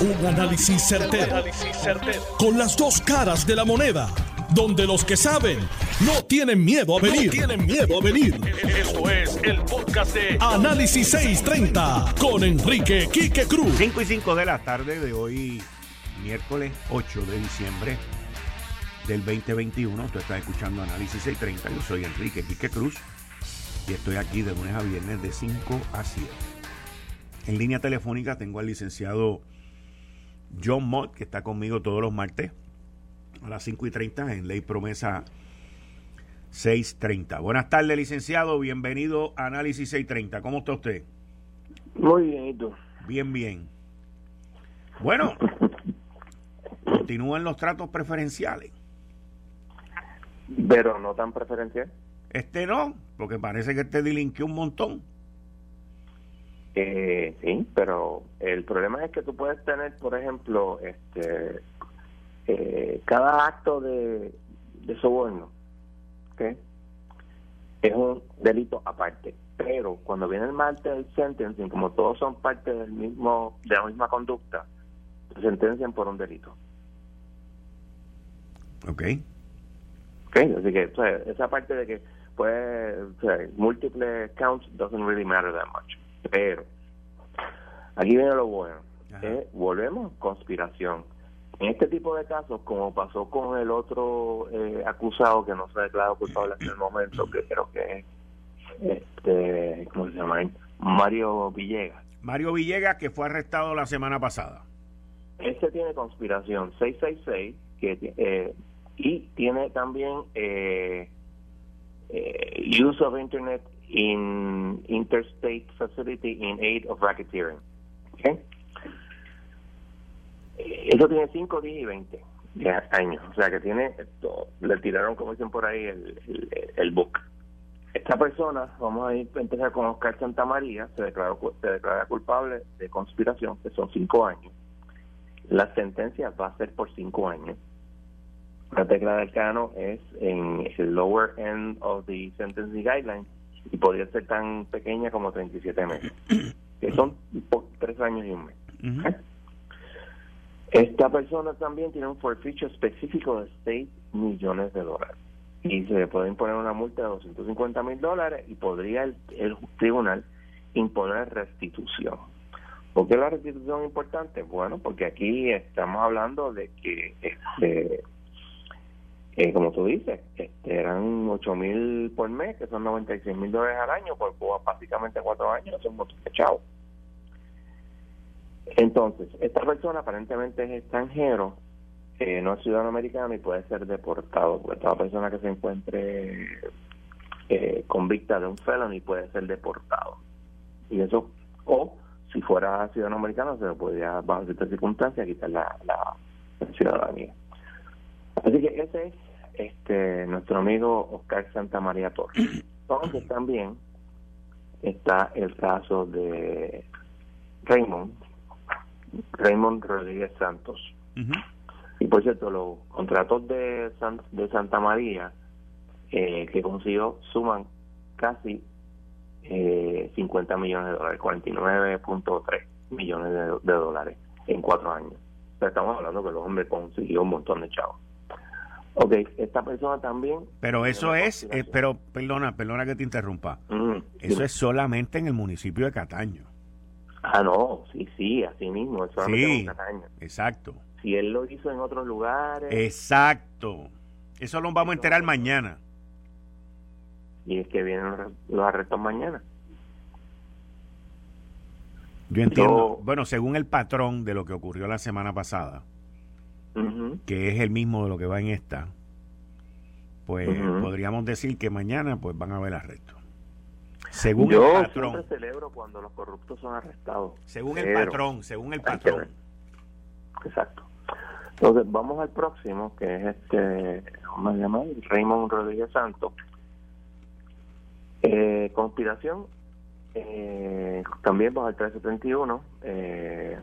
Un análisis certero, Con las dos caras de la moneda. Donde los que saben no tienen miedo a venir. tienen miedo a venir. Esto es el podcast de Análisis 630 con Enrique Quique Cruz. 5 y 5 de la tarde de hoy, miércoles 8 de diciembre del 2021. Tú estás escuchando Análisis 630. Yo soy Enrique Quique Cruz y estoy aquí de lunes a viernes de 5 a 7. En línea telefónica tengo al licenciado John Mott, que está conmigo todos los martes a las 5 y 30 en Ley Promesa 630. Buenas tardes, licenciado. Bienvenido a Análisis 630. ¿Cómo está usted? Muy bien, ¿y tú? Bien, bien. Bueno, continúan los tratos preferenciales. Pero no tan preferencial. Este no, porque parece que este delinquió un montón. Eh, sí, pero el problema es que tú puedes tener, por ejemplo, este eh, cada acto de, soborno ¿okay? es un delito aparte. Pero cuando viene el martes del sentencing, como todos son parte del mismo de la misma conducta, se sentencian por un delito. Ok. Ok, así que esa parte de que puede, múltiples counts doesn't really matter that much. Pero aquí viene lo bueno. volvemos, conspiración. En este tipo de casos, como pasó con el otro eh, acusado que no se ha declarado culpable hasta el momento, que creo que es, este, ¿cómo se llama? Mario Villegas. Mario Villegas, que fue arrestado la semana pasada. Este tiene conspiración 666 que, eh, y tiene también eh, use of Internet in interstate facility in aid of racketeering. ¿Okay? Eso tiene 5, 10 y 20 años. O sea que tiene, le tiraron, como dicen por ahí, el, el, book. Esta persona, vamos a, ir, a empezar con Oscar Santa María, se declaró se declara culpable de conspiración, que son 5 años. La sentencia va a ser por 5 años. La tecla del cano es en el lower end of the sentencing guidelines y podría ser tan pequeña como 37 meses, que son por 3 años y un mes. Esta persona también tiene un forfeiture específico de 6 millones de dólares y se le puede imponer una multa de 250 mil dólares y podría el, tribunal imponer restitución. ¿Por qué la restitución es importante? Bueno, porque aquí estamos hablando de que, este, eh, como tú dices, este, eran 8 mil por mes, que son 96 mil dólares al año, por básicamente cuatro años, son muchos chavos. Entonces, esta persona aparentemente es extranjero, eh, no es ciudadano americano y puede ser deportado. Porque toda persona que se encuentre eh, convicta de un felony puede ser deportado. Y eso, o si fuera ciudadano americano, se le podría, bajo ciertas circunstancias, quitar la, la, ciudadanía. Así que ese es este nuestro amigo Oscar Santa María Torres. Entonces también está el caso de Raymond, Raymond Rodríguez Santos. Y por cierto, los contratos de, de Santa María eh, que consiguió suman casi eh, 50 millones de dólares, 49.3 millones de, dólares en cuatro años. estamos hablando que el hombre consiguió un montón de chavos. Ok, esta persona también... Pero eso es, eh, pero perdona, perdona que te interrumpa. eso es solamente en el municipio de Cataño. Ah, no, sí, sí, así mismo. Eso sí, exacto. Si él lo hizo en otros lugares. Exacto. Eso lo vamos a enterar mañana. Y es que vienen los arrestos mañana. Yo entiendo. bueno, según el patrón de lo que ocurrió la semana pasada, que es el mismo de lo que va en esta, pues podríamos decir que mañana pues van a haber arrestos. Según Yo el patrón. celebro cuando los corruptos son arrestados. Según el patrón, según el patrón. Exacto. Entonces, vamos al próximo, que es este, ¿cómo se llama? Raymond Rodríguez Santos. Eh, conspiración, eh, también bajo el 371, eh,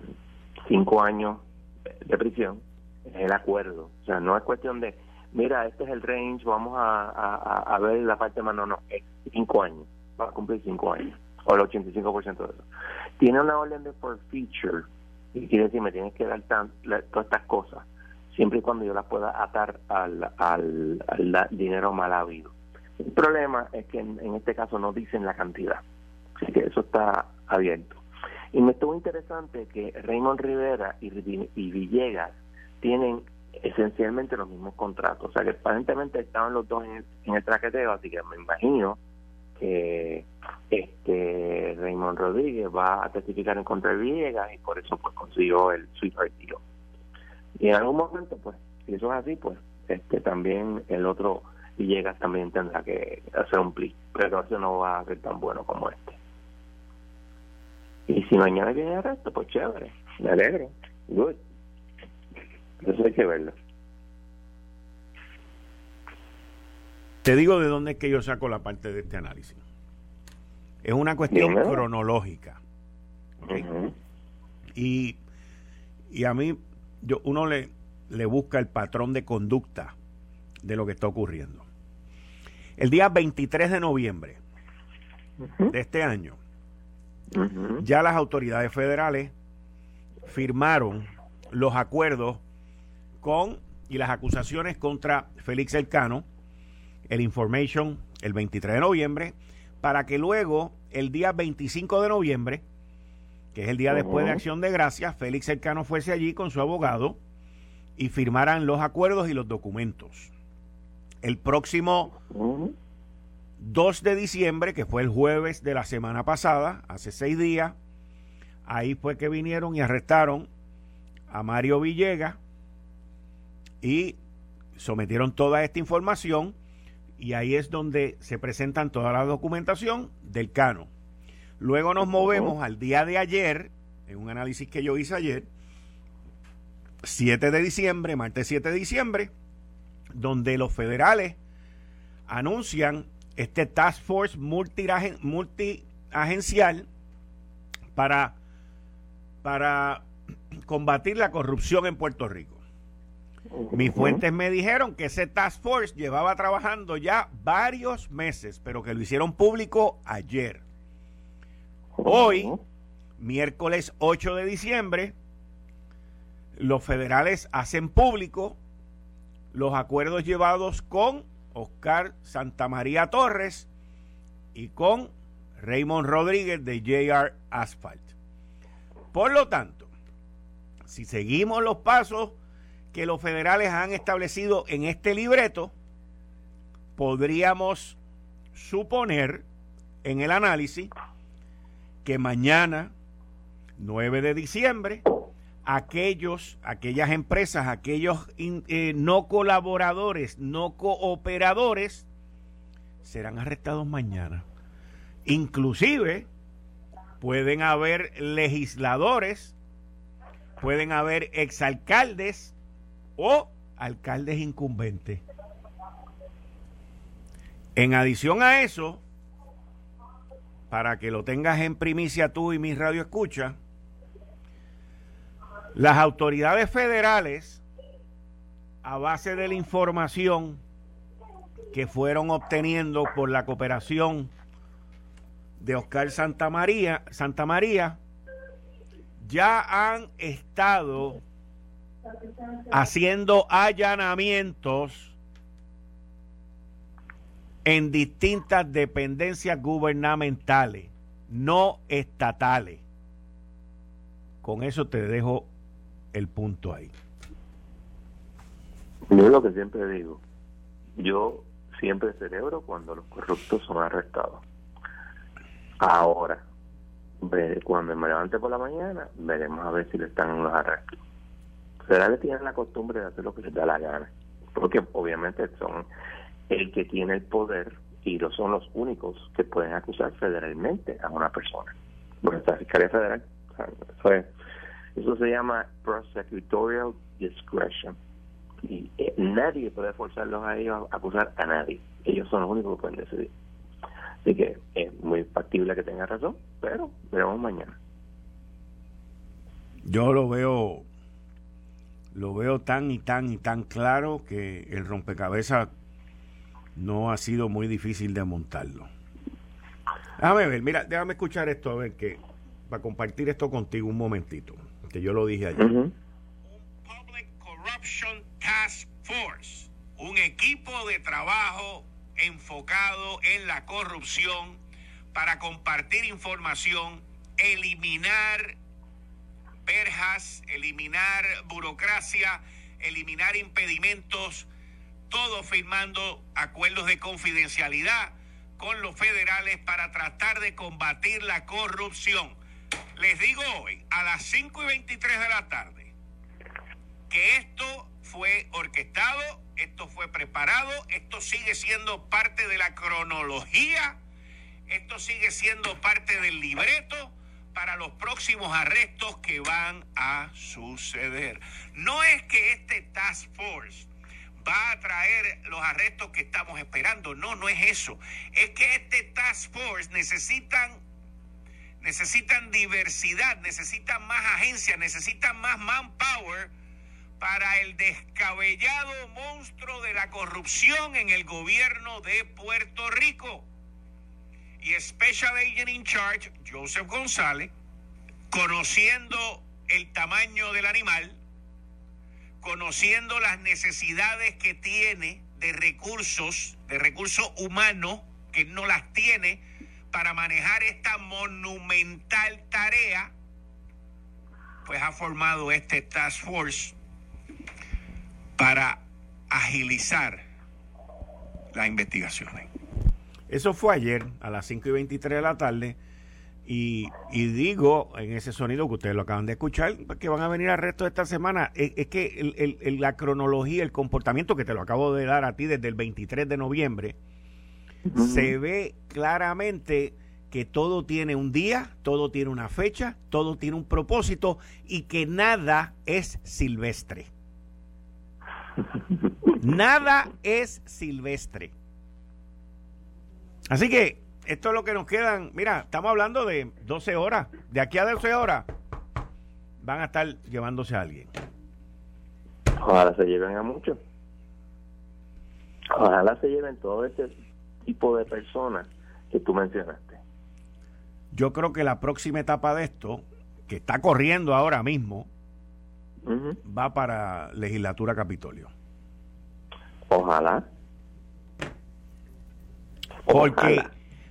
cinco años de prisión, es el acuerdo. O sea, no es cuestión de, mira, este es el range, vamos a, a ver la parte más, no, no, es cinco años va a cumplir cinco años, o el 85% de eso. Tiene una orden de forfeiture Y quiere decir, me tienes que dar todas estas cosas, siempre y cuando yo las pueda atar al, al, dinero mal habido. El problema es que en, este caso no dicen la cantidad, así que eso está abierto. Y me estuvo interesante que Raymond Rivera y, y Villegas tienen esencialmente los mismos contratos. O sea que aparentemente estaban los dos en el, traqueteo, así que me imagino que este Raymond Rodríguez va a testificar en contra de Villegas y por eso pues consiguió el sweetheart Y en algún momento, pues, si eso es así, pues este también el otro Villegas también tendrá que hacer un pli, pero eso no va a ser tan bueno como este. Y si mañana viene el resto, pues chévere, me alegro, good. Eso hay que verlo. Te digo de dónde es que yo saco la parte de este análisis. Es una cuestión cronológica. y, y a mí, yo, uno le, le busca el patrón de conducta de lo que está ocurriendo. El día 23 de noviembre de este año, ya las autoridades federales firmaron los acuerdos con y las acusaciones contra Félix Elcano, el Information, el 23 de noviembre, para que luego, el día 25 de noviembre, que es el día después de Acción de Gracias, Félix Elcano fuese allí con su abogado y firmaran los acuerdos y los documentos. El próximo 2 de diciembre, que fue el jueves de la semana pasada, hace seis días, ahí fue que vinieron y arrestaron a Mario Villegas, y sometieron toda esta información y ahí es donde se presentan toda la documentación del Cano. Luego nos movemos al día de ayer, en un análisis que yo hice ayer, 7 de diciembre, martes 7 de diciembre, donde los federales anuncian este Task Force multiagencial para, para combatir la corrupción en Puerto Rico. Mis fuentes me dijeron que ese task force llevaba trabajando ya varios meses, pero que lo hicieron público ayer. Hoy, miércoles 8 de diciembre, los federales hacen público los acuerdos llevados con Oscar Santamaría Torres y con Raymond Rodríguez de JR Asphalt. Por lo tanto, si seguimos los pasos que los federales han establecido en este libreto, podríamos suponer en el análisis que mañana, 9 de diciembre, aquellos, aquellas empresas, aquellos eh, no colaboradores, no cooperadores, serán arrestados mañana. Inclusive pueden haber legisladores, pueden haber exalcaldes o alcaldes incumbentes. En adición a eso, para que lo tengas en primicia tú y mi radio escucha, las autoridades federales, a base de la información que fueron obteniendo por la cooperación de Oscar Santa María, Santa María, ya han estado haciendo allanamientos en distintas dependencias gubernamentales, no estatales. Con eso te dejo el punto ahí. Yo lo que siempre digo, yo siempre celebro cuando los corruptos son arrestados. Ahora, cuando me levante por la mañana, veremos a ver si le están los arrestos federales tienen la costumbre de hacer lo que les da la gana, porque obviamente son el que tiene el poder y lo son los únicos que pueden acusar federalmente a una persona. Bueno, esta Fiscalía Federal, eso, eso se llama prosecutorial discretion. Y eh, nadie puede forzarlos a ellos a acusar a nadie. Ellos son los únicos que pueden decidir. Así que es muy factible que tenga razón, pero veremos mañana. Yo lo veo lo veo tan y tan y tan claro que el rompecabezas no ha sido muy difícil de montarlo. Déjame ver, mira, déjame escuchar esto, a ver que, para compartir esto contigo un momentito. que yo lo dije ayer. Un Public Corruption Task Force, un equipo de trabajo enfocado en la corrupción para compartir información, eliminar verjas, eliminar burocracia, eliminar impedimentos, todo firmando acuerdos de confidencialidad con los federales para tratar de combatir la corrupción. Les digo hoy, a las 5 y 23 de la tarde, que esto fue orquestado, esto fue preparado, esto sigue siendo parte de la cronología, esto sigue siendo parte del libreto para los próximos arrestos que van a suceder. No es que este Task Force va a traer los arrestos que estamos esperando, no, no es eso. Es que este Task Force necesitan necesitan diversidad, necesitan más agencias, necesitan más manpower para el descabellado monstruo de la corrupción en el gobierno de Puerto Rico Special Agent in Charge, Joseph González, conociendo el tamaño del animal, conociendo las necesidades que tiene de recursos, de recursos humanos, que no las tiene para manejar esta monumental tarea, pues ha formado este Task Force para agilizar las investigaciones. Eso fue ayer a las 5 y 23 de la tarde. Y, digo en ese sonido que ustedes lo acaban de escuchar, que van a venir al resto de esta semana. Es, que la cronología, el comportamiento que te lo acabo de dar a ti desde el 23 de noviembre, se ve claramente que todo tiene un día, todo tiene una fecha, todo tiene un propósito y que nada es silvestre. nada es silvestre. Así que esto es lo que nos quedan. Mira, estamos hablando de 12 horas. De aquí a 12 horas van a estar llevándose a alguien. Ojalá se lleven a muchos. Ojalá se lleven todo este tipo de personas que tú mencionaste. Yo creo que la próxima etapa de esto, que está corriendo ahora mismo, va para legislatura Capitolio. Ojalá. Porque,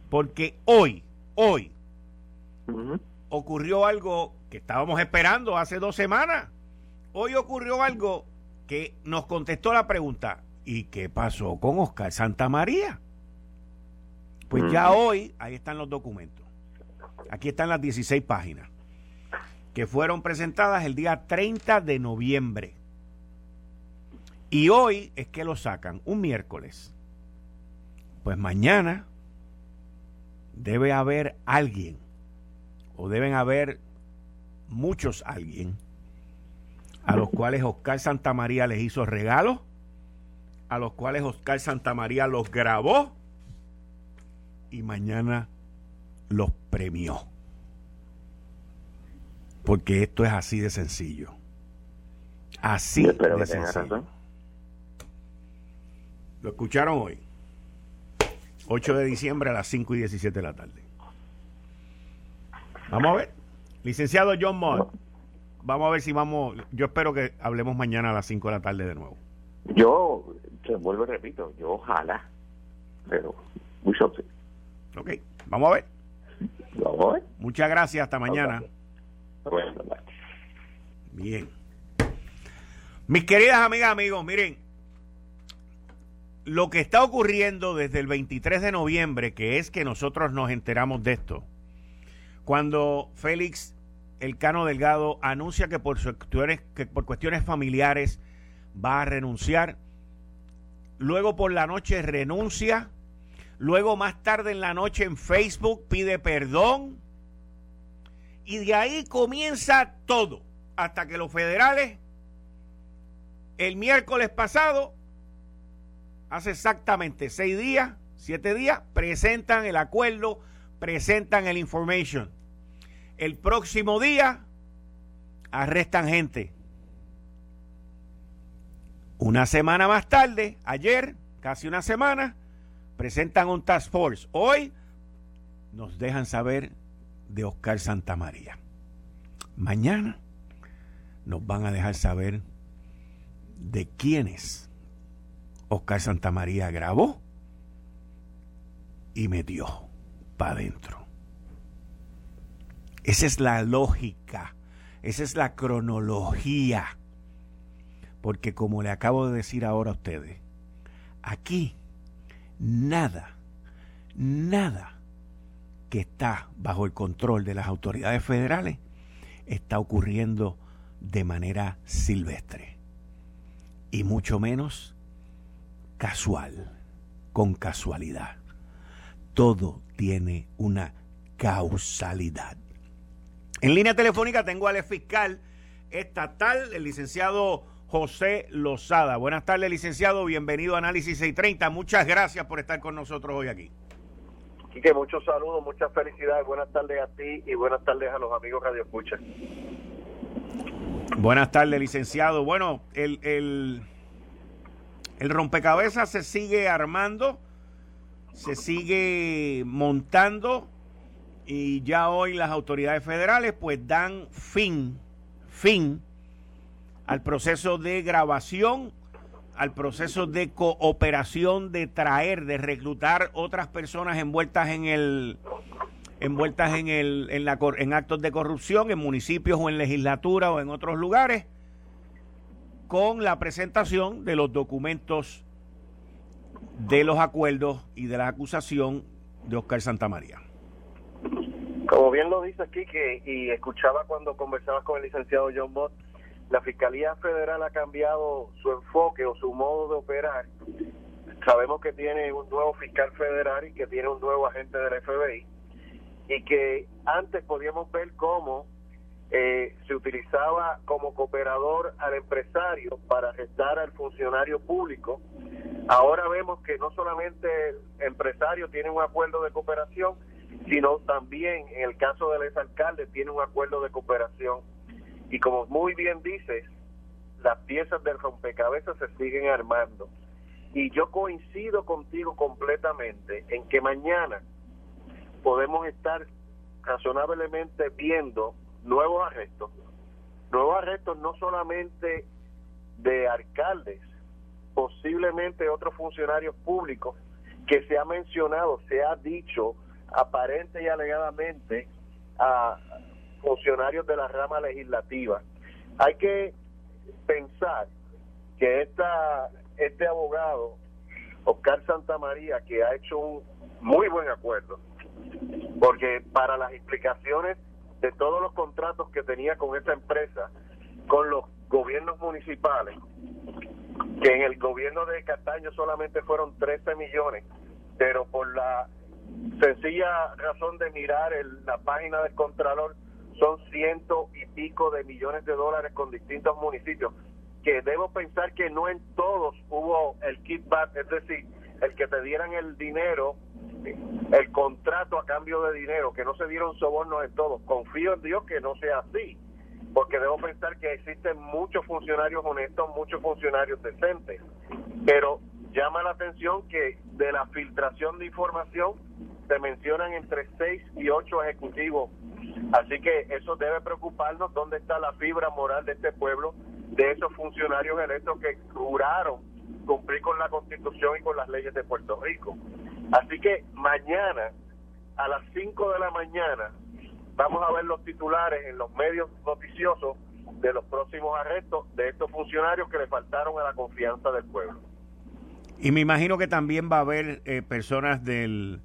porque hoy, hoy, ocurrió algo que estábamos esperando hace dos semanas. Hoy ocurrió algo que nos contestó la pregunta, ¿y qué pasó con Oscar Santa María? Pues ya hoy, ahí están los documentos. Aquí están las 16 páginas que fueron presentadas el día 30 de noviembre. Y hoy es que lo sacan, un miércoles. Pues mañana debe haber alguien, o deben haber muchos alguien, a los cuales Oscar Santamaría les hizo regalos, a los cuales Oscar Santamaría los grabó y mañana los premió. Porque esto es así de sencillo. Así de sencillo. Lo escucharon hoy. 8 de diciembre a las 5 y 17 de la tarde. Vamos a ver. Licenciado John Mott, vamos a ver si vamos. Yo espero que hablemos mañana a las 5 de la tarde de nuevo. Yo, te vuelvo y repito, yo ojalá, pero mucho Ok, vamos a ver. Vamos a ver. Muchas gracias, hasta mañana. Bien. Mis queridas amigas, amigos, miren, lo que está ocurriendo desde el 23 de noviembre, que es que nosotros nos enteramos de esto, cuando Félix Elcano Delgado anuncia que por, cuestiones, que por cuestiones familiares va a renunciar, luego por la noche renuncia, luego más tarde en la noche en Facebook pide perdón, y de ahí comienza todo, hasta que los federales el miércoles pasado hace exactamente seis días, siete días, presentan el acuerdo, presentan el information. El próximo día arrestan gente. Una semana más tarde, ayer, casi una semana, presentan un task force. Hoy nos dejan saber de Oscar Santamaría. Mañana nos van a dejar saber de quiénes Oscar Santamaría grabó y metió para adentro. Esa es la lógica, esa es la cronología. Porque como le acabo de decir ahora a ustedes, aquí nada, nada que está bajo el control de las autoridades federales está ocurriendo de manera silvestre y mucho menos casual, con casualidad. Todo tiene una causalidad. En línea telefónica tengo al fiscal estatal, el licenciado José Lozada. Buenas tardes, licenciado. Bienvenido a Análisis 630. Muchas gracias por estar con nosotros hoy aquí. Quique, muchos saludos, muchas felicidades. Buenas tardes a ti y buenas tardes a los amigos Radio Escucha. Buenas tardes, licenciado. Bueno, el, el, el rompecabezas se sigue armando, se sigue montando y ya hoy las autoridades federales pues dan fin, fin al proceso de grabación, al proceso de cooperación, de traer, de reclutar otras personas envueltas en el envueltas en el en la en actos de corrupción en municipios o en legislatura o en otros lugares con la presentación de los documentos de los acuerdos y de la acusación de Oscar Santamaría. Como bien lo dice aquí, y escuchaba cuando conversaba con el licenciado John Mott, la Fiscalía Federal ha cambiado su enfoque o su modo de operar. Sabemos que tiene un nuevo fiscal federal y que tiene un nuevo agente del FBI y que antes podíamos ver cómo eh, se utilizaba como cooperador al empresario para arrestar al funcionario público. Ahora vemos que no solamente el empresario tiene un acuerdo de cooperación, sino también en el caso del exalcalde tiene un acuerdo de cooperación. Y como muy bien dices, las piezas del rompecabezas se siguen armando. Y yo coincido contigo completamente en que mañana podemos estar razonablemente viendo nuevos arrestos. Nuevos arrestos no solamente de alcaldes, posiblemente otros funcionarios públicos que se ha mencionado, se ha dicho aparente y alegadamente a funcionarios de la rama legislativa. Hay que pensar que esta, este abogado, Oscar Santamaría, que ha hecho un muy buen acuerdo, porque para las explicaciones de todos los contratos que tenía con esta empresa, con los gobiernos municipales, que en el gobierno de Castaño solamente fueron 13 millones, pero por la sencilla razón de mirar el, la página del Contralor, son ciento y pico de millones de dólares con distintos municipios, que debo pensar que no en todos hubo el kickback, es decir, el que te dieran el dinero, el contrato a cambio de dinero, que no se dieron sobornos en todos. Confío en Dios que no sea así, porque debo pensar que existen muchos funcionarios honestos, muchos funcionarios decentes, pero llama la atención que de la filtración de información se mencionan entre seis y ocho ejecutivos. Así que eso debe preocuparnos, dónde está la fibra moral de este pueblo, de esos funcionarios electos que juraron cumplir con la constitución y con las leyes de Puerto Rico. Así que mañana, a las 5 de la mañana, vamos a ver los titulares en los medios noticiosos de los próximos arrestos de estos funcionarios que le faltaron a la confianza del pueblo. Y me imagino que también va a haber eh, personas del,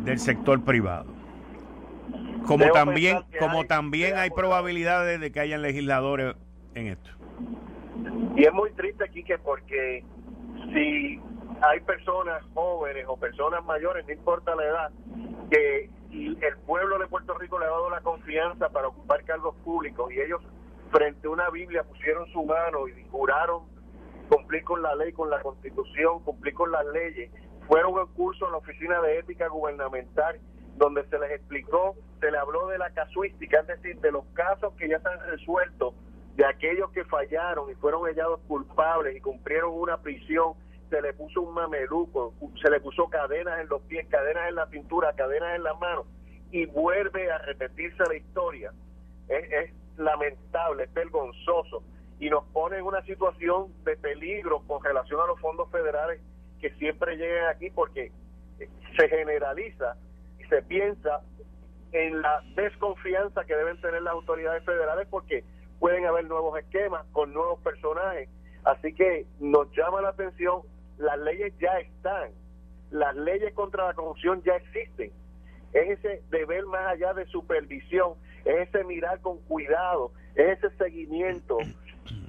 del sector privado. Como también, como hay, también hay probabilidades de que hayan legisladores en esto. Y es muy triste, aquí que porque si hay personas jóvenes o personas mayores, no importa la edad, que el pueblo de Puerto Rico le ha dado la confianza para ocupar cargos públicos y ellos frente a una Biblia pusieron su mano y juraron cumplir con la ley, con la constitución, cumplir con las leyes. Fueron un curso en la Oficina de Ética Gubernamental donde se les explicó, se le habló de la casuística, es decir, de los casos que ya están resueltos, de aquellos que fallaron y fueron hallados culpables y cumplieron una prisión, se le puso un mameluco, se le puso cadenas en los pies, cadenas en la cintura, cadenas en las manos, y vuelve a repetirse la historia. Es, es lamentable, es vergonzoso y nos pone en una situación de peligro con relación a los fondos federales que siempre llegan aquí porque se generaliza y se piensa en la desconfianza que deben tener las autoridades federales porque pueden haber nuevos esquemas con nuevos personajes. Así que nos llama la atención, las leyes ya están, las leyes contra la corrupción ya existen. Es ese deber más allá de supervisión, es ese mirar con cuidado, es ese seguimiento.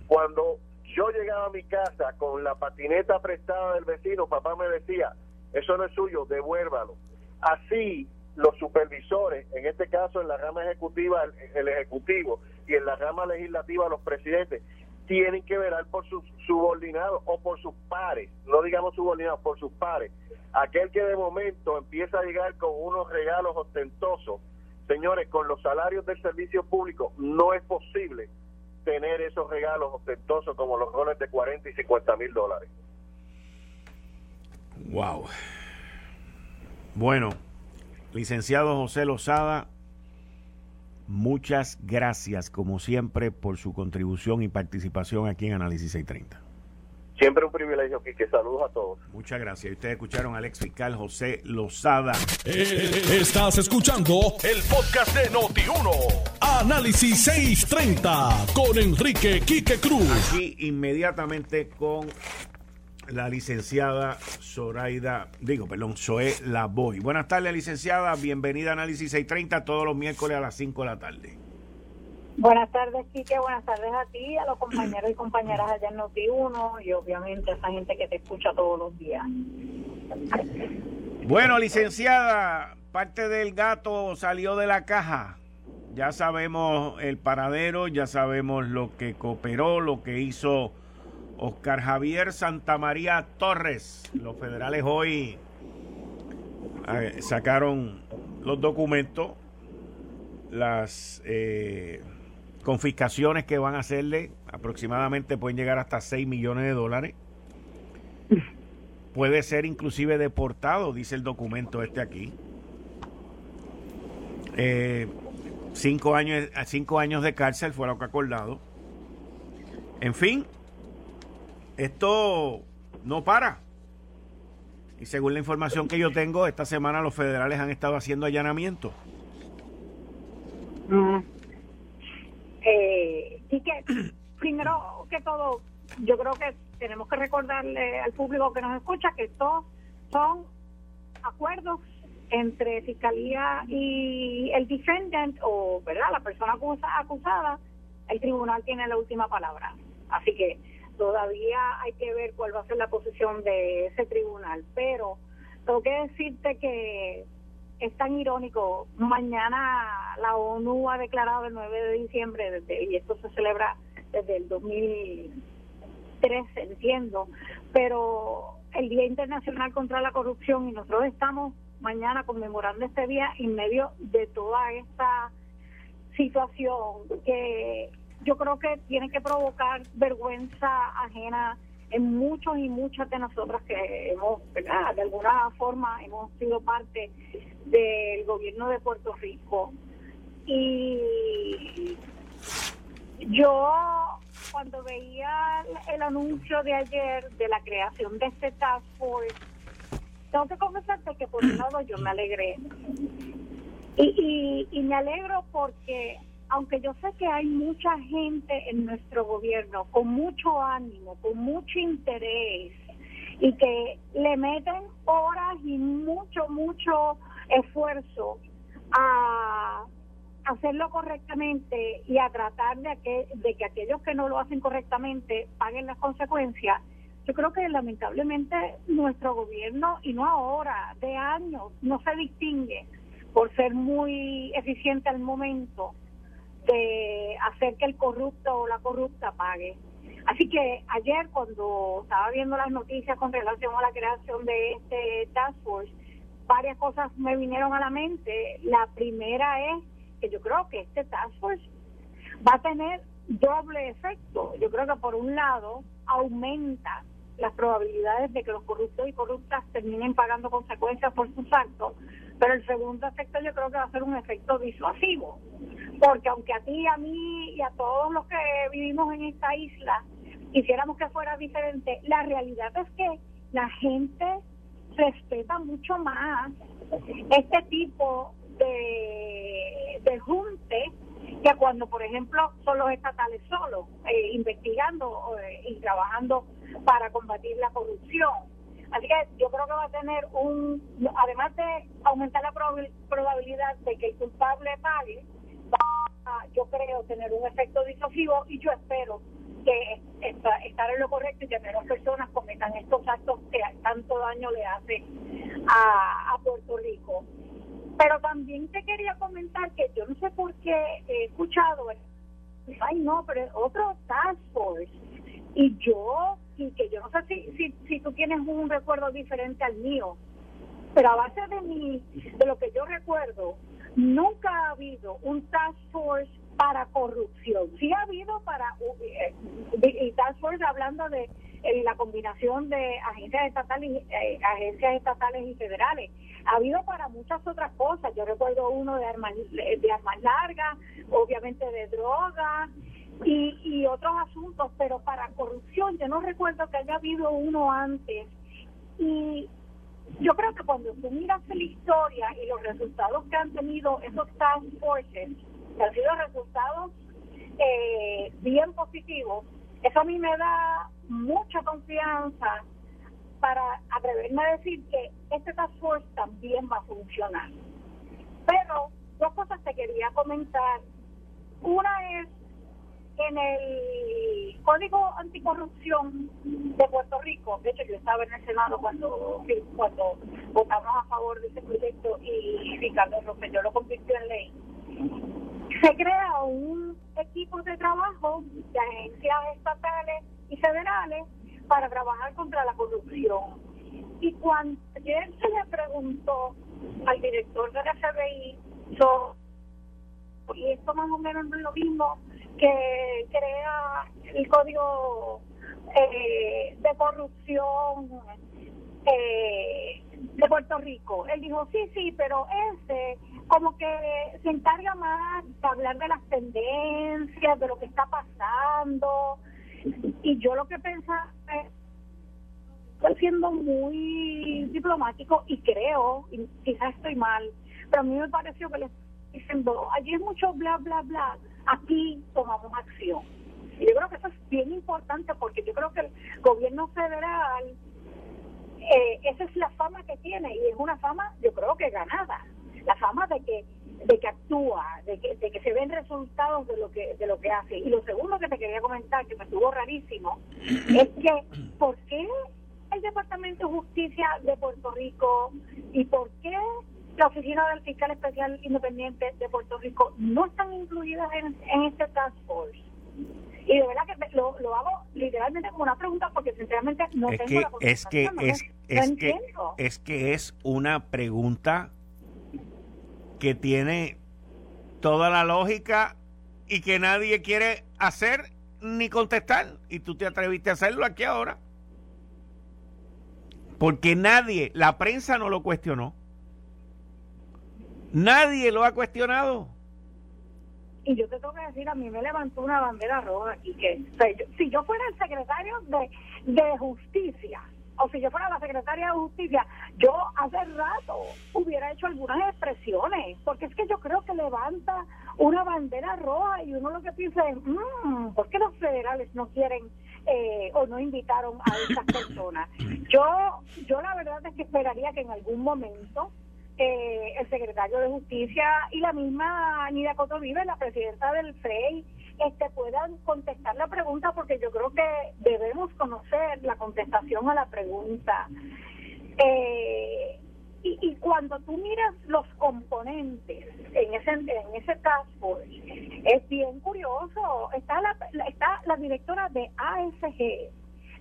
Cuando yo llegaba a mi casa con la patineta prestada del vecino, papá me decía, eso no es suyo, devuélvalo. Así los supervisores, en este caso en la rama ejecutiva, el, ejecutivo, y en la rama legislativa, los presidentes, tienen que velar por sus subordinados o por sus pares, no digamos subordinados, por sus pares. Aquel que de momento empieza a llegar con unos regalos ostentosos, señores, con los salarios del servicio público no es posible tener esos regalos ostentosos como los roles de 40 y 50 mil dólares. Wow. Bueno, licenciado José Lozada, muchas gracias como siempre por su contribución y participación aquí en Análisis 630. Siempre un privilegio, que Saludos a todos. Muchas gracias. Ustedes escucharon al ex fiscal José Lozada. Eh, estás escuchando el podcast de Noti1. Análisis 630 con Enrique Quique Cruz. Aquí inmediatamente con la licenciada Zoraida, digo, perdón, Zoé Lavoy. Buenas tardes, licenciada. Bienvenida a Análisis 630 todos los miércoles a las 5 de la tarde. Buenas tardes, Quique. Buenas tardes a ti, a los compañeros y compañeras allá en Noti1 y obviamente a esa gente que te escucha todos los días. Bueno, licenciada, parte del gato salió de la caja. Ya sabemos el paradero, ya sabemos lo que cooperó, lo que hizo Oscar Javier Santamaría Torres. Los federales hoy eh, sacaron los documentos, las eh, confiscaciones que van a hacerle, aproximadamente pueden llegar hasta 6 millones de dólares. Puede ser inclusive deportado, dice el documento este aquí. Eh, cinco, años, cinco años de cárcel fue lo que acordado. En fin, esto no para. Y según la información que yo tengo, esta semana los federales han estado haciendo allanamientos. Mm. Eh, que, primero que todo, yo creo que tenemos que recordarle al público que nos escucha que estos son acuerdos entre fiscalía y el defendant o verdad la persona acusada el tribunal tiene la última palabra así que todavía hay que ver cuál va a ser la posición de ese tribunal, pero tengo que decirte que es tan irónico. Mañana la ONU ha declarado el 9 de diciembre, desde, y esto se celebra desde el 2013, entiendo, pero el Día Internacional contra la Corrupción y nosotros estamos mañana conmemorando este día en medio de toda esta situación que yo creo que tiene que provocar vergüenza ajena en muchos y muchas de nosotras que hemos, de alguna forma, hemos sido parte del gobierno de Puerto Rico. Y yo, cuando veía el anuncio de ayer de la creación de este Task Force, tengo que confesarte que por un lado yo me alegré. Y, y me alegro porque aunque yo sé que hay mucha gente en nuestro gobierno con mucho ánimo, con mucho interés y que le meten horas y mucho, mucho esfuerzo a hacerlo correctamente y a tratar de que, de que aquellos que no lo hacen correctamente paguen las consecuencias, yo creo que lamentablemente nuestro gobierno, y no ahora, de años, no se distingue por ser muy eficiente al momento de hacer que el corrupto o la corrupta pague. Así que ayer cuando estaba viendo las noticias con relación a la creación de este task force, varias cosas me vinieron a la mente. La primera es que yo creo que este task force va a tener doble efecto. Yo creo que por un lado aumenta las probabilidades de que los corruptos y corruptas terminen pagando consecuencias por sus actos, Pero el segundo efecto yo creo que va a ser un efecto disuasivo, porque aunque a ti, a mí y a todos los que vivimos en esta isla quisiéramos que fuera diferente, la realidad es que la gente respeta mucho más este tipo de, de junte que cuando, por ejemplo, son los estatales solos eh, investigando eh, y trabajando para combatir la corrupción. Así que yo creo que va a tener un, además de aumentar la probabilidad de que el culpable pague, va a, yo creo, tener un efecto disuasivo y yo espero que estar en lo correcto y que menos personas cometan estos actos que tanto daño le hace a, a Puerto Rico. Pero también te quería comentar que yo no sé por qué he escuchado, ay no, pero otro task force. Y yo, y que yo no sé si, si, si tú tienes un recuerdo diferente al mío, pero a base de mi, de lo que yo recuerdo, nunca ha habido un task force para corrupción. Sí ha habido para, eh, y task force hablando de eh, la combinación de agencias estatales, eh, agencias estatales y federales ha habido para muchas otras cosas. Yo recuerdo uno de armas, de armas largas, obviamente de drogas y, y otros asuntos, pero para corrupción yo no recuerdo que haya habido uno antes. Y yo creo que cuando tú miras la historia y los resultados que han tenido esos task forces, que han sido resultados eh, bien positivos, eso a mí me da mucha confianza para atreverme a decir que este task force también va a funcionar. Pero dos cosas te quería comentar. Una es en el Código Anticorrupción de Puerto Rico, de hecho yo estaba en el Senado cuando, cuando votamos a favor de ese proyecto y Ricardo Rosselló lo convirtió en ley, se crea un equipo de trabajo de agencias estatales y federales para trabajar contra la corrupción. Y cuando ayer se le preguntó al director de la FBI y esto más o menos es lo mismo que crea el código eh, de corrupción eh, de Puerto Rico. Él dijo, sí, sí, pero ese como que se encarga más de hablar de las tendencias, de lo que está pasando, y yo lo que pensaba es estoy siendo muy diplomático y creo, y quizás estoy mal, pero a mí me pareció que le diciendo, allí es mucho bla, bla, bla, aquí tomamos acción. Y yo creo que eso es bien importante porque yo creo que el gobierno federal, eh, esa es la fama que tiene y es una fama, yo creo que ganada. La fama de que de que actúa, de que, de que se ven resultados de lo que de lo que hace. Y lo segundo que te quería comentar, que me estuvo rarísimo, es que ¿por qué el Departamento de Justicia de Puerto Rico y por qué la Oficina del Fiscal Especial Independiente de Puerto Rico no están incluidas en, este task force? Y de verdad que lo, hago literalmente como una pregunta porque sinceramente no es tengo que, la es que es, es que es que es una pregunta que tiene toda la lógica y que nadie quiere hacer ni contestar. Y tú te atreviste a hacerlo aquí ahora. Porque nadie, la prensa no lo cuestionó. Nadie lo ha cuestionado. Y yo te tengo que decir, a mí me levantó una bandera roja aquí, que si yo fuera el secretario de, de justicia, o si yo fuera la secretaria de justicia, yo hace rato hubiera hecho algunas expresiones, porque es que yo creo que levanta una bandera roja y uno lo que piensa es, mmm, ¿por qué los federales no quieren eh, o no invitaron a esas personas? Yo, yo la verdad es que esperaría que en algún momento eh, el secretario de Justicia y la misma Nida Cotovive, la presidenta del FREI, este, puedan contestar la pregunta porque yo creo que debemos conocer la contestación a la pregunta. Eh, y, cuando tú miras los componentes en ese en ese task force, es bien curioso. Está la, está la directora de ASG,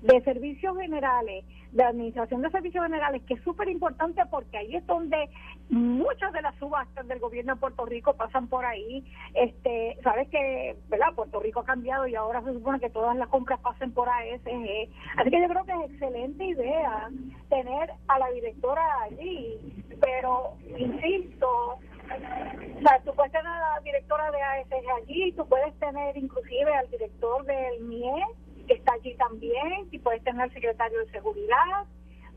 de servicios generales, de administración de servicios generales, que es súper importante porque ahí es donde muchas de las subastas del gobierno de Puerto Rico pasan por ahí. Este, sabes que, ¿verdad? Puerto Rico ha cambiado y ahora se supone que todas las compras pasen por ASG. Así que yo creo que es excelente idea tener a la directora allí, pero insisto, o sea, tú puedes tener a la directora de ASG allí, tú puedes tener inclusive al director del MIE, está allí también, y puedes tener secretario de Seguridad,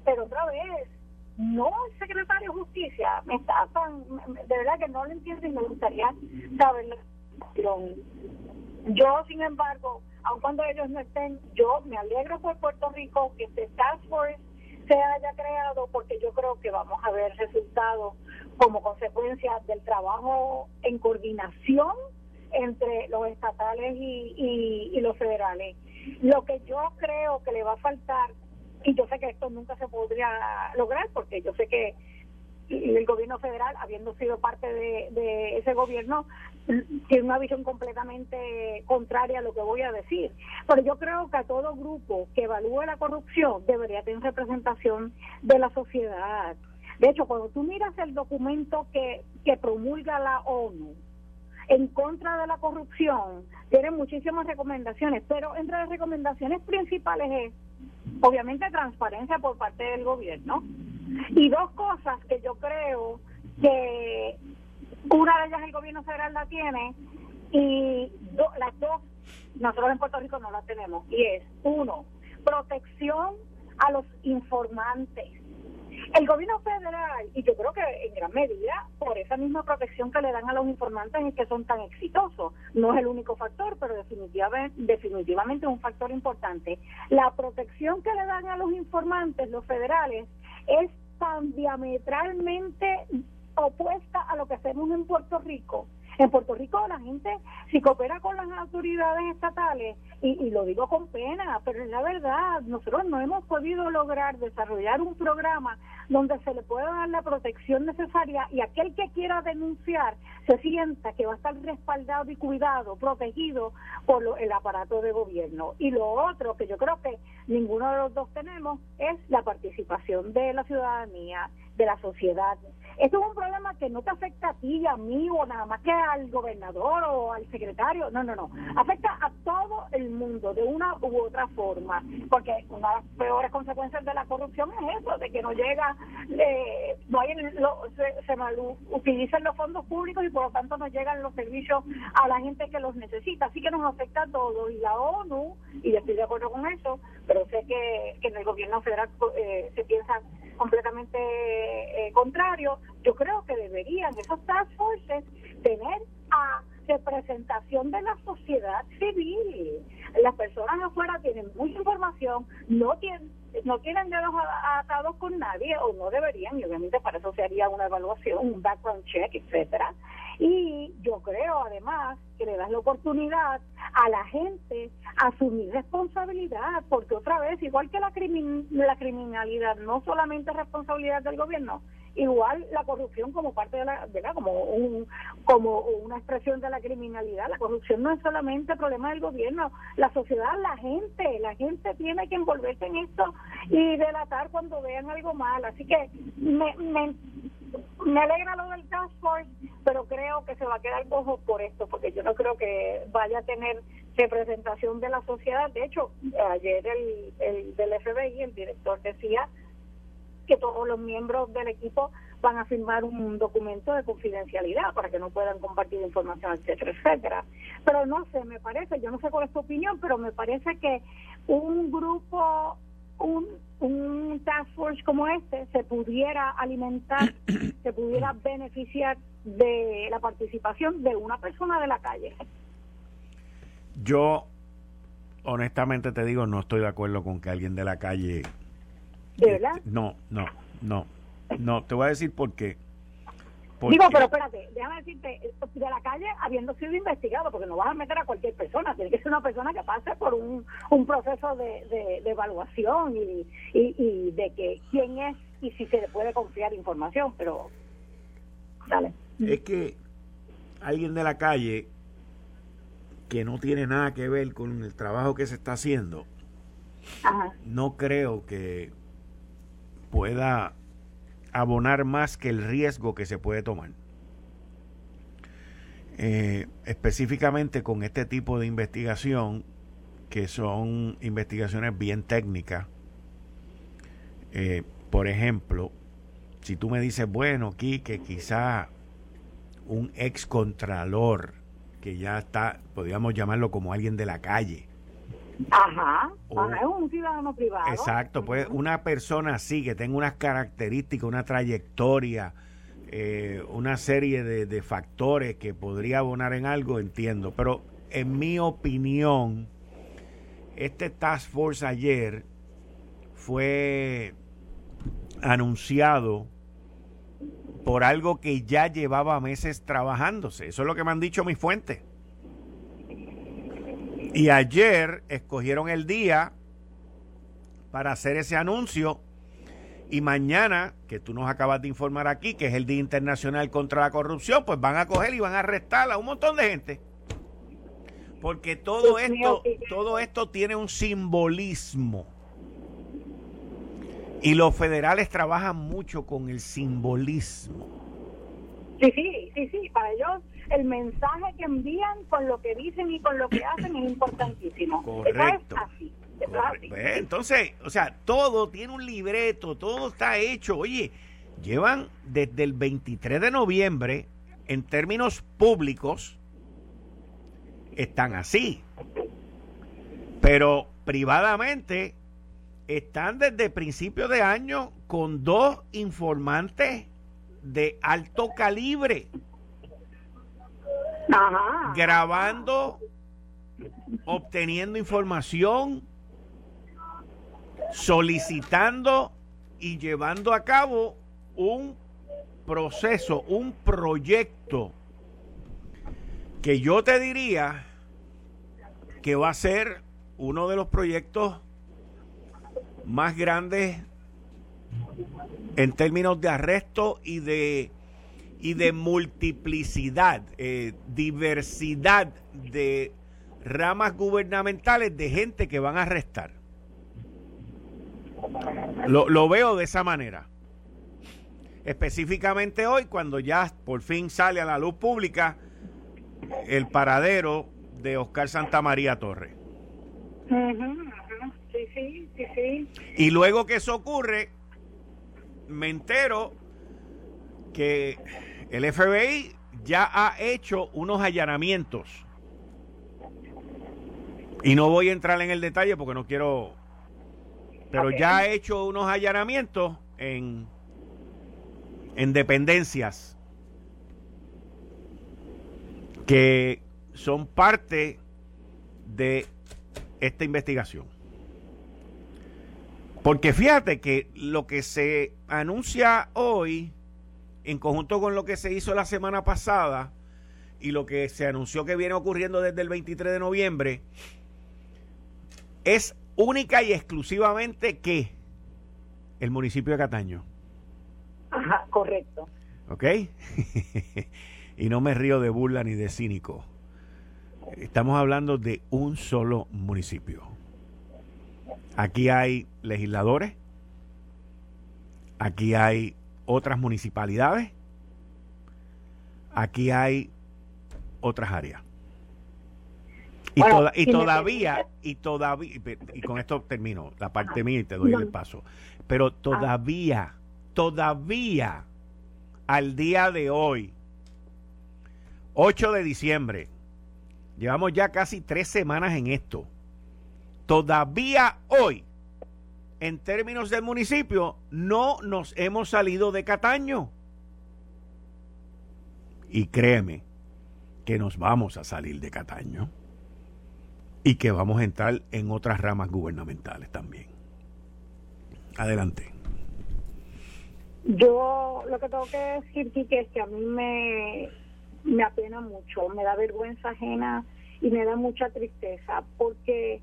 pero otra vez, no el secretario de Justicia, me está tan, de verdad que no lo entiendo y me gustaría saberlo. Yo, sin embargo, aun cuando ellos no estén, yo me alegro por Puerto Rico que este Task Force se haya creado porque yo creo que vamos a ver resultados como consecuencia del trabajo en coordinación entre los estatales y, y, los federales. Lo que yo creo que le va a faltar, y yo sé que esto nunca se podría lograr porque yo sé que el gobierno federal, habiendo sido parte de, ese gobierno, tiene una visión completamente contraria a lo que voy a decir. Pero yo creo que a todo grupo que evalúe la corrupción debería tener representación de la sociedad. De hecho, cuando tú miras el documento que promulga la ONU, en contra de la corrupción, tiene muchísimas recomendaciones, pero entre las recomendaciones principales es, obviamente, transparencia por parte del gobierno. Y dos cosas que yo creo que una de ellas el gobierno federal la tiene y las dos nosotros en Puerto Rico no la tenemos. Y es, uno, protección a los informantes. El gobierno federal, y yo creo que en gran medida por esa misma protección que le dan a los informantes es que son tan exitosos. No es el único factor, pero definitivamente, definitivamente es un factor importante. La protección que le dan a los informantes, los federales, es tan diametralmente opuesta a lo que hacemos en Puerto Rico. En Puerto Rico la gente, si coopera con las autoridades estatales, y, lo digo con pena, pero es la verdad, nosotros no hemos podido lograr desarrollar un programa donde se le pueda dar la protección necesaria y aquel que quiera denunciar se sienta que va a estar respaldado y cuidado, protegido por el aparato de gobierno. Y lo otro que yo creo que ninguno de los dos tenemos es la participación de la ciudadanía, de la sociedad. Esto es un problema que no te afecta a ti y a mí o nada más que al gobernador o al secretario, no, no, no, afecta a todo el mundo de una u otra forma, porque una de las peores consecuencias de la corrupción es eso, de que no llega, eh, no hay, se, se mal utilizan los fondos públicos y por lo tanto no llegan los servicios a la gente que los necesita, así que nos afecta a todos y la ONU, y yo estoy de acuerdo con eso, pero sé que, que en el gobierno federal eh, se piensa completamente eh, contrario, yo creo que deberían esos task forces tener a representación de la sociedad civil. Las personas afuera tienen mucha información, no tienen no tienen dedos atados con nadie o no deberían y obviamente para eso se haría una evaluación, un background check, etcétera. Y yo creo además que le das la oportunidad a la gente a asumir responsabilidad, porque otra vez, igual que la, la criminalidad, no solamente es responsabilidad del gobierno, igual la corrupción como parte de la, ¿verdad? como un, como una expresión de la criminalidad, la corrupción no es solamente problema del gobierno, la sociedad, la gente, la gente tiene que envolverse en esto y delatar cuando vean algo mal, así que me, me, me alegra lo del Task Force, pero creo que se va a quedar cojo por esto, porque yo no creo que vaya a tener representación de la sociedad. De hecho, ayer el, el del FBI, el director decía que todos los miembros del equipo van a firmar un documento de confidencialidad para que no puedan compartir información, etcétera, etcétera. Pero no sé, me parece, yo no sé cuál es tu opinión, pero me parece que un grupo, un, un task force como este se pudiera alimentar, se pudiera beneficiar de la participación de una persona de la calle. Yo, honestamente te digo, no estoy de acuerdo con que alguien de la calle ¿De verdad? No, no, no. No, te voy a decir por qué. Digo, pero espérate, déjame decirte, de la calle habiendo sido investigado, porque no vas a meter a cualquier persona, tiene que ser una persona que pase por un, un proceso de, de, evaluación y, y, y, de que quién es y si se le puede confiar información, pero dale. Es que alguien de la calle que no tiene nada que ver con el trabajo que se está haciendo, no creo que pueda abonar más que el riesgo que se puede tomar. Eh, específicamente con este tipo de investigación, que son investigaciones bien técnicas. Eh, por ejemplo, si tú me dices, bueno, que quizá un ex contralor que ya está, podríamos llamarlo como alguien de la calle. Ajá, es un ciudadano privado. Exacto, pues una persona así que tenga unas características, una trayectoria, eh, una serie de, de factores que podría abonar en algo, entiendo. Pero en mi opinión, este Task Force ayer fue anunciado por algo que ya llevaba meses trabajándose. Eso es lo que me han dicho mis fuentes. Y ayer escogieron el día para hacer ese anuncio. Y mañana, que tú nos acabas de informar aquí, que es el Día Internacional contra la Corrupción, pues van a coger y van a arrestar a un montón de gente. Porque todo esto, todo esto tiene un simbolismo. Y los federales trabajan mucho con el simbolismo. Sí, sí, sí, sí. Para ellos el mensaje que envían con lo que dicen y con lo que hacen es importantísimo. Correcto. Entonces, o sea, todo tiene un libreto, todo está hecho. Oye, llevan desde el 23 de noviembre, en términos públicos, están así. Pero privadamente están desde principios de año con dos informantes de alto calibre. Grabando, obteniendo información, solicitando y llevando a cabo un proceso, un proyecto que yo te diría que va a ser uno de los proyectos más grandes en términos de arresto y de y de multiplicidad, eh, diversidad de ramas gubernamentales de gente que van a arrestar. Lo, lo veo de esa manera. Específicamente hoy, cuando ya por fin sale a la luz pública el paradero de Oscar Santamaría Torres. Sí, sí, sí, sí. Y luego que eso ocurre, me entero que el FBI ya ha hecho unos allanamientos. Y no voy a entrar en el detalle porque no quiero... Pero ya ha hecho unos allanamientos en, en dependencias que son parte de esta investigación. Porque fíjate que lo que se anuncia hoy, en conjunto con lo que se hizo la semana pasada y lo que se anunció que viene ocurriendo desde el 23 de noviembre, es única y exclusivamente que el municipio de Cataño. Ajá, correcto. ¿Ok? y no me río de burla ni de cínico. Estamos hablando de un solo municipio. Aquí hay legisladores, aquí hay otras municipalidades, aquí hay otras áreas. Y, y todavía, y todavía, y con esto termino la parte mía y te doy el paso, pero todavía, todavía, al día de hoy, 8 de diciembre. Llevamos ya casi tres semanas en esto. Todavía hoy, en términos del municipio, no nos hemos salido de Cataño. Y créeme que nos vamos a salir de Cataño y que vamos a entrar en otras ramas gubernamentales también. Adelante. Yo lo que tengo que decir, Kike, es que a mí me, me apena mucho, me da vergüenza ajena y me da mucha tristeza, porque eh,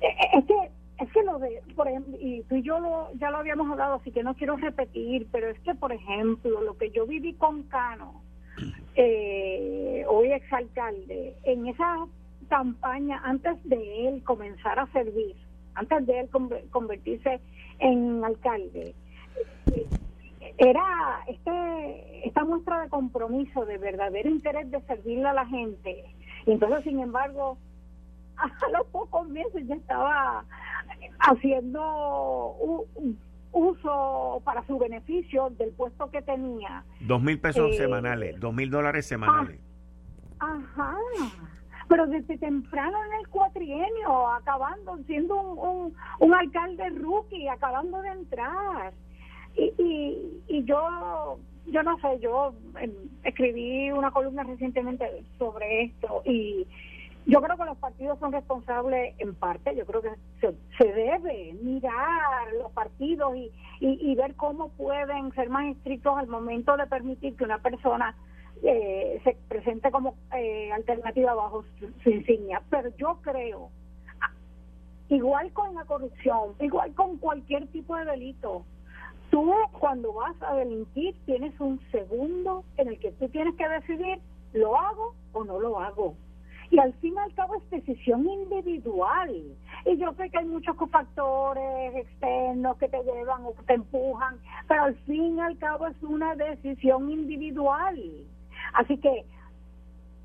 eh, es que es que lo de, por ejemplo, y tú y yo lo, ya lo habíamos hablado, así que no quiero repetir, pero es que, por ejemplo, lo que yo viví con Cano, eh, hoy exalcalde, en esa campaña, antes de él comenzar a servir, antes de él convertirse en alcalde, era este esta muestra de compromiso, de verdadero interés de servirle a la gente. Y entonces, sin embargo, a los pocos meses ya estaba haciendo un, uso para su beneficio del puesto que tenía. Dos mil pesos eh, semanales, dos mil dólares semanales. Ah, ajá. Pero desde temprano en el cuatrienio, acabando siendo un, un, alcalde rookie, acabando de entrar. Y, y, y yo, yo no sé, yo em, escribí una columna recientemente sobre esto y yo creo que los partidos son responsables en parte, yo creo que se, debe mirar los partidos y, y, ver cómo pueden ser más estrictos al momento de permitir que una persona eh, se presente como eh, alternativa bajo su, insignia. Pero yo creo, igual con la corrupción, igual con cualquier tipo de delito, tú cuando vas a delinquir tienes un segundo en el que tú tienes que decidir, ¿lo hago o no lo hago? Y al fin y al cabo es decisión individual. Y yo sé que hay muchos factores externos que te llevan o te empujan, pero al fin y al cabo es una decisión individual. Así que,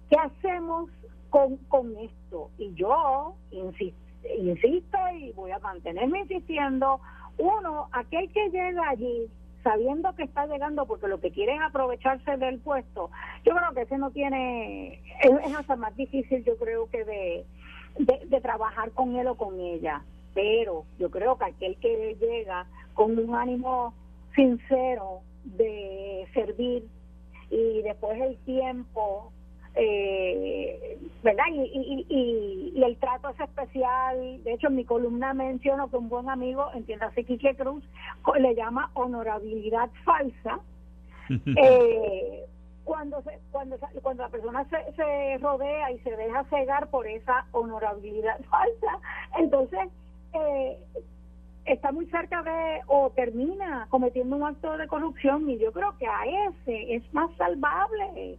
¿qué hacemos con, con esto? Y yo insisto, insisto y voy a mantenerme insistiendo, uno, aquel que llega allí sabiendo que está llegando porque lo que quiere es aprovecharse del puesto, yo creo que ese no tiene, es, hasta más difícil yo creo que de, de, trabajar con él o con ella, pero yo creo que aquel que llega con un ánimo sincero de servir y después el tiempo eh, ¿verdad? Y, y, y, el trato es especial. De hecho, en mi columna menciono que un buen amigo, entiéndase Quique Cruz, le llama honorabilidad falsa. eh, cuando se, cuando cuando la persona se, se rodea y se deja cegar por esa honorabilidad falsa, entonces eh, está muy cerca de o termina cometiendo un acto de corrupción y yo creo que a ese es más salvable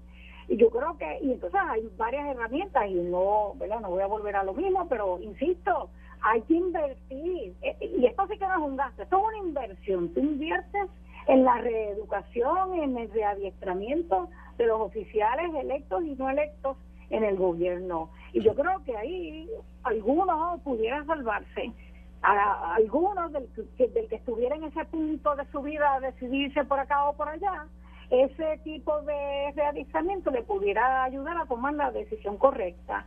y yo creo que, y entonces hay varias herramientas y no, ¿verdad? No voy a volver a lo mismo, pero insisto, hay que invertir. Eh, y esto sí que no es un gasto, esto es una inversión. Tú inviertes en la reeducación, en el readiestramiento de los oficiales electos y no electos en el gobierno. Y yo creo que ahí algunos pudieran salvarse. A, algunos del, del que estuviera en ese punto de su vida decidirse por acá o por allá, ese tipo de readiestramiento le pudiera ayudar a tomar la decisión correcta.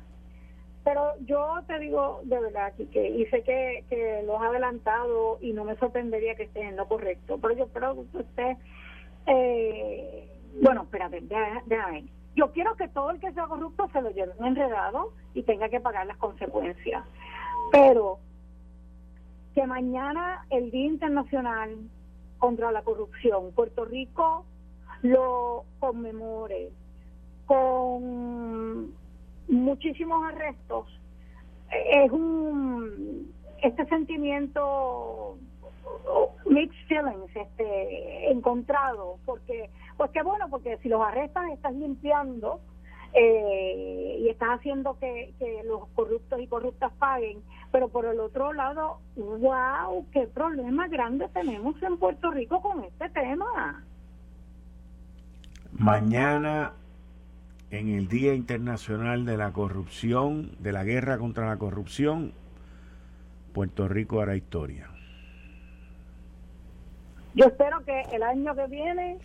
Pero yo te digo de verdad, que y sé que, que lo has adelantado y no me sorprendería que esté en lo correcto, pero yo espero que usted, eh, bueno, espérate, déjame. Yo quiero que todo el que sea corrupto se lo lleve enredado y tenga que pagar las consecuencias. Pero que mañana el Día Internacional contra la Corrupción, Puerto Rico lo conmemore con muchísimos arrestos. Es un este sentimiento mixed feelings este encontrado porque pues qué bueno porque si los arrestas estás limpiando eh, y estás haciendo que, que los corruptos y corruptas paguen. Pero por el otro lado wow qué problema grande tenemos en Puerto Rico con este tema Mañana, en el Día Internacional de la Corrupción, de la Guerra contra la Corrupción, Puerto Rico hará historia. Yo espero que el año que viene,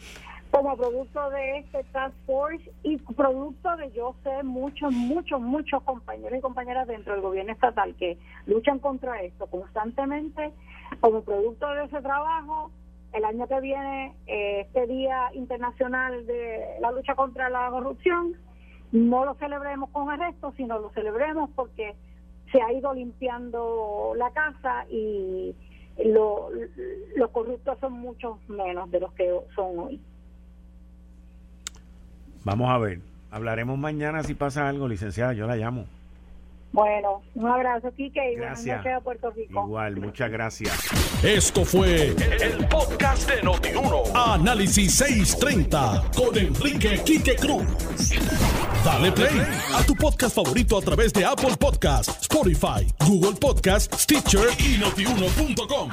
como producto de este Task Force y producto de yo sé muchos, muchos, muchos compañeros y compañeras dentro del gobierno estatal que luchan contra esto constantemente, como producto de ese trabajo, el año que viene, eh, este Día Internacional de la Lucha contra la Corrupción, no lo celebremos con arrestos, sino lo celebremos porque se ha ido limpiando la casa y los corruptos son muchos menos de los que son hoy. Vamos a ver, hablaremos mañana si pasa algo, licenciada, yo la llamo. Bueno, un abrazo, Kike, y gracias. buenas a Puerto Rico. Igual, muchas gracias. Esto fue el, podcast de Notiuno. Análisis 630 con Enrique Quique Cruz. Dale play a tu podcast favorito a través de Apple Podcasts, Spotify, Google Podcasts, Stitcher y notiuno.com.